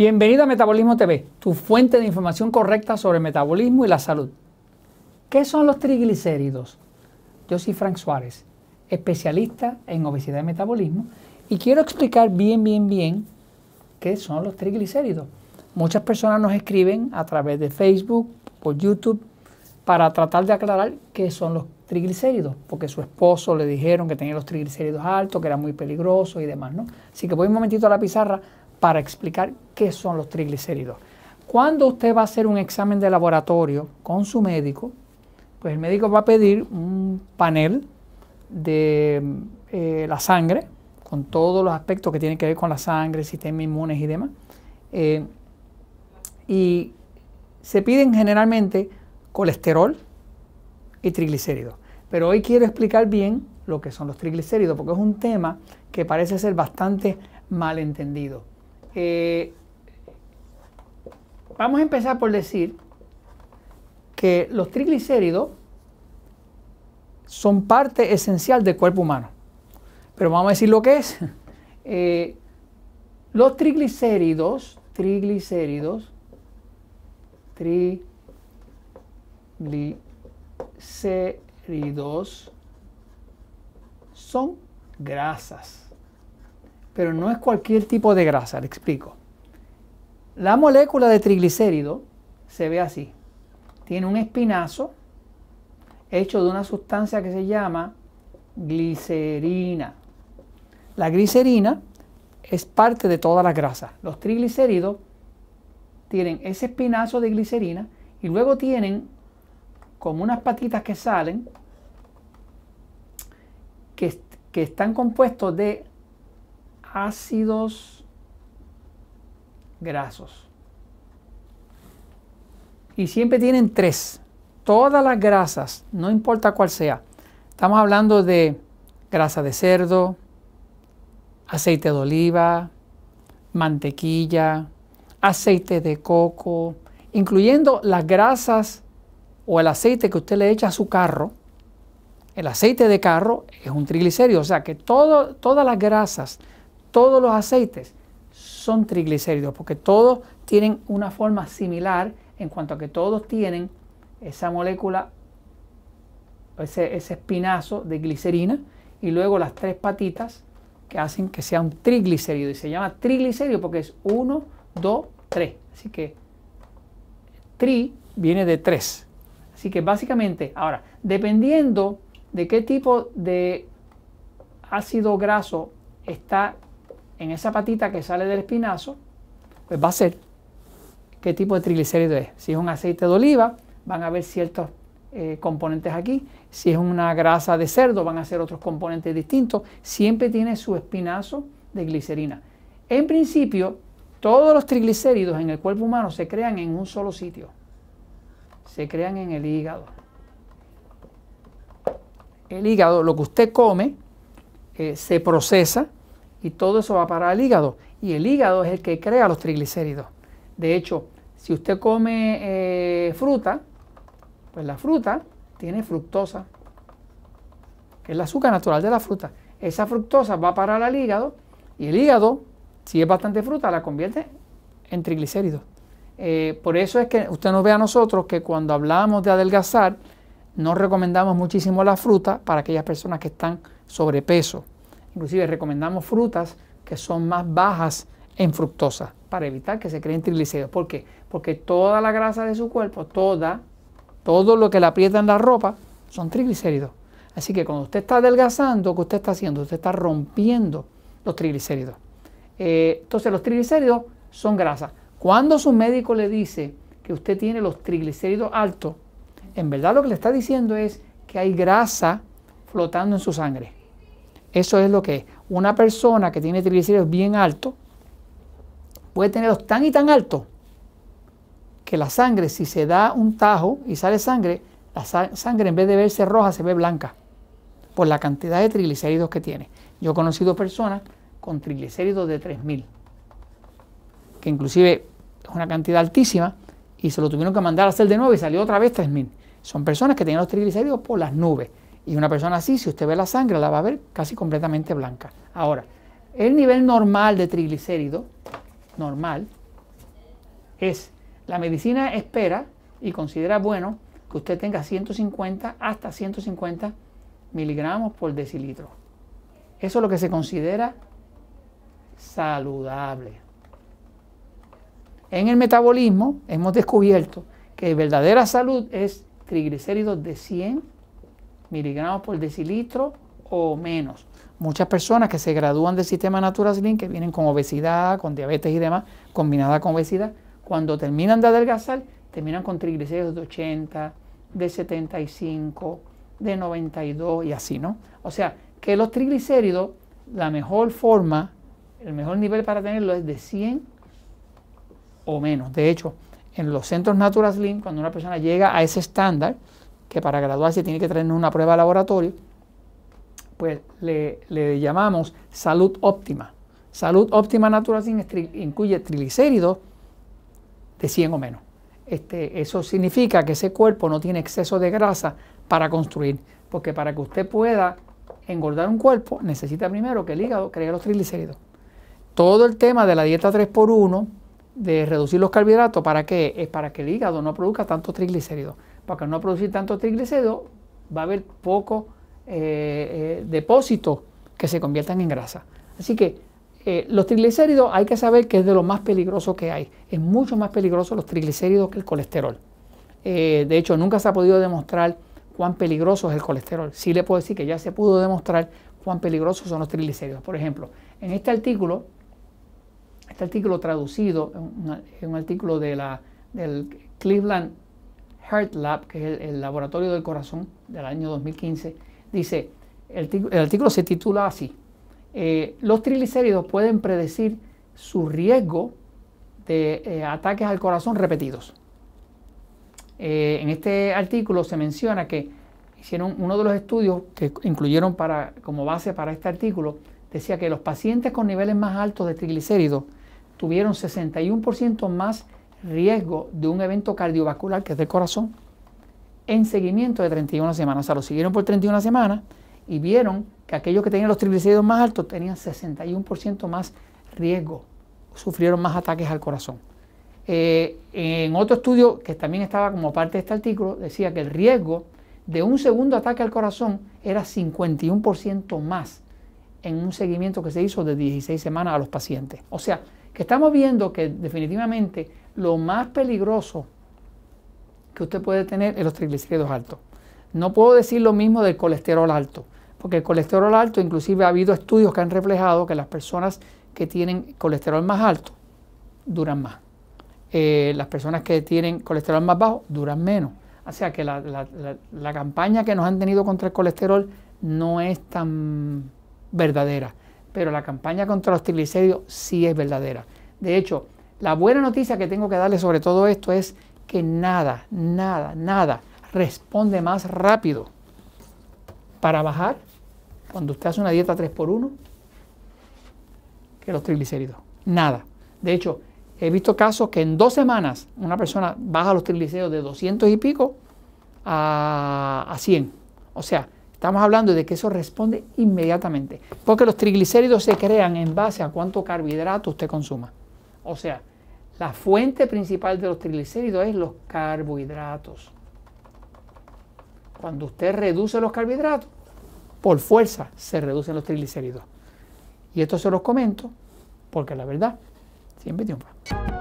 Bienvenido a Metabolismo TV, tu fuente de información correcta sobre metabolismo y la salud. ¿Qué son los triglicéridos? Yo soy Frank Suárez, especialista en obesidad y metabolismo, y quiero explicar bien, bien, bien qué son los triglicéridos. Muchas personas nos escriben a través de Facebook, por YouTube, para tratar de aclarar qué son los triglicéridos, porque su esposo le dijeron que tenía los triglicéridos altos, que era muy peligroso y demás, ¿no? Así que voy un momentito a la pizarra para explicar qué son los triglicéridos. Cuando usted va a hacer un examen de laboratorio con su médico, pues el médico va a pedir un panel de eh, la sangre, con todos los aspectos que tienen que ver con la sangre, sistema inmunes y demás. Eh, y se piden generalmente colesterol y triglicéridos. Pero hoy quiero explicar bien lo que son los triglicéridos, porque es un tema que parece ser bastante malentendido. Eh, vamos a empezar por decir que los triglicéridos son parte esencial del cuerpo humano. Pero vamos a decir lo que es. Eh, los triglicéridos, triglicéridos, triglicéridos son grasas pero no es cualquier tipo de grasa, le explico. La molécula de triglicérido se ve así. Tiene un espinazo hecho de una sustancia que se llama glicerina. La glicerina es parte de todas las grasas. Los triglicéridos tienen ese espinazo de glicerina y luego tienen como unas patitas que salen que, que están compuestos de ácidos grasos. Y siempre tienen tres. Todas las grasas, no importa cuál sea. Estamos hablando de grasa de cerdo, aceite de oliva, mantequilla, aceite de coco, incluyendo las grasas o el aceite que usted le echa a su carro. El aceite de carro es un triglicérido, o sea que todas las grasas todos los aceites son triglicéridos, porque todos tienen una forma similar en cuanto a que todos tienen esa molécula, ese, espinazo de glicerina, y luego las tres patitas que hacen que sea un triglicérido. Y se llama triglicérido porque es 1, 2, 3. Así que tri viene de 3. Así que básicamente, ahora, dependiendo de qué tipo de ácido graso está en esa patita que sale del espinazo, pues va a ser qué tipo de triglicérido es. Si es un aceite de oliva, van a haber ciertos eh, componentes aquí. Si es una grasa de cerdo, van a ser otros componentes distintos. Siempre tiene su espinazo de glicerina. En principio, todos los triglicéridos en el cuerpo humano se crean en un solo sitio. Se crean en el hígado. El hígado, lo que usted come, eh, se procesa y todo eso va para el hígado. Y el hígado es el que crea los triglicéridos. De hecho, si usted come eh, fruta, pues la fruta tiene fructosa, que es el azúcar natural de la fruta. Esa fructosa va a parar al hígado y el hígado, si es bastante fruta, la convierte en triglicéridos. Eh, por eso es que usted nos ve a nosotros que cuando hablamos de adelgazar, no recomendamos muchísimo la fruta para aquellas personas que están sobrepeso. Inclusive recomendamos frutas que son más bajas en fructosa para evitar que se creen triglicéridos. ¿Por qué? Porque toda la grasa de su cuerpo, toda, todo lo que le aprieta en la ropa, son triglicéridos. Así que cuando usted está adelgazando, ¿qué usted está haciendo? Usted está rompiendo los triglicéridos. Eh, entonces los triglicéridos son grasas. Cuando su médico le dice que usted tiene los triglicéridos altos, en verdad lo que le está diciendo es que hay grasa flotando en su sangre. Eso es lo que es. Una persona que tiene triglicéridos bien altos puede tenerlos tan y tan altos que la sangre, si se da un tajo y sale sangre, la sangre en vez de verse roja se ve blanca por la cantidad de triglicéridos que tiene. Yo he conocido personas con triglicéridos de 3000, que inclusive es una cantidad altísima y se lo tuvieron que mandar a hacer de nuevo y salió otra vez 3000. Son personas que tienen los triglicéridos por las nubes. Y una persona así, si usted ve la sangre, la va a ver casi completamente blanca. Ahora, el nivel normal de triglicérido, normal, es, la medicina espera y considera bueno que usted tenga 150 hasta 150 miligramos por decilitro. Eso es lo que se considera saludable. En el metabolismo hemos descubierto que verdadera salud es triglicéridos de 100 miligramos por decilitro o menos. Muchas personas que se gradúan del sistema Natural Slim, que vienen con obesidad, con diabetes y demás, combinada con obesidad, cuando terminan de adelgazar, terminan con triglicéridos de 80, de 75, de 92 y así, ¿no? O sea, que los triglicéridos, la mejor forma, el mejor nivel para tenerlo es de 100 o menos. De hecho, en los centros Natural Slim, cuando una persona llega a ese estándar, que para graduarse tiene que tener una prueba de laboratorio, pues le, llamamos salud óptima. Salud óptima Natural Slim incluye triglicéridos de 100 o menos. Este, eso significa que ese cuerpo no tiene exceso de grasa para construir, porque para que usted pueda engordar un cuerpo necesita primero que el hígado cree los triglicéridos. Todo el tema de la dieta 3x1, de reducir los carbohidratos, ¿para qué? Es para que el hígado no produzca tantos triglicéridos. Para no producir tantos triglicéridos va a haber poco eh, eh, depósitos que se conviertan en grasa. Así que eh, los triglicéridos hay que saber que es de lo más peligroso que hay. Es mucho más peligroso los triglicéridos que el colesterol. de hecho, nunca se ha podido demostrar cuán peligroso es el colesterol. Sí le puedo decir que ya se pudo demostrar cuán peligrosos son los triglicéridos. Por ejemplo, en este artículo, este artículo traducido, es un artículo de la, del Cleveland Heart Lab, que es el, laboratorio del corazón del año 2015, dice, el, artículo se titula así, eh, los triglicéridos pueden predecir su riesgo de eh, ataques al corazón repetidos. Eh, en este artículo se menciona que hicieron uno de los estudios que incluyeron para, como base para este artículo, decía que los pacientes con niveles más altos de triglicéridos tuvieron 61% más riesgo de un evento cardiovascular, que es del corazón, en seguimiento de 31 semanas. O sea, lo siguieron por 31 semanas y vieron que aquellos que tenían los triglicéridos más altos tenían 61% más riesgo, sufrieron más ataques al corazón. Eh, en otro estudio que también estaba como parte de este artículo, decía que el riesgo de un segundo ataque al corazón era 51% más en un seguimiento que se hizo de 16 semanas a los pacientes. O sea, estamos viendo que definitivamente lo más peligroso que usted puede tener es los triglicéridos altos. No puedo decir lo mismo del colesterol alto, porque el colesterol alto, inclusive ha habido estudios que han reflejado que las personas que tienen colesterol más alto duran más. Eh, las personas que tienen colesterol más bajo duran menos. O sea que la, la campaña que nos han tenido contra el colesterol no es tan verdadera, pero la campaña contra los triglicéridos sí es verdadera. De hecho, la buena noticia que tengo que darle sobre todo esto es que nada, nada, nada responde más rápido para bajar cuando usted hace una dieta 3x1 que los triglicéridos. Nada. De hecho, he visto casos que en dos semanas una persona baja los triglicéridos de 200 y pico a, a 100. O sea, estamos hablando de que eso responde inmediatamente. Porque los triglicéridos se crean en base a cuánto carbohidrato usted consuma. O sea, la fuente principal de los triglicéridos es los carbohidratos. Cuando usted reduce los carbohidratos, por fuerza se reducen los triglicéridos. Y esto se los comento porque la verdad siempre triunfa.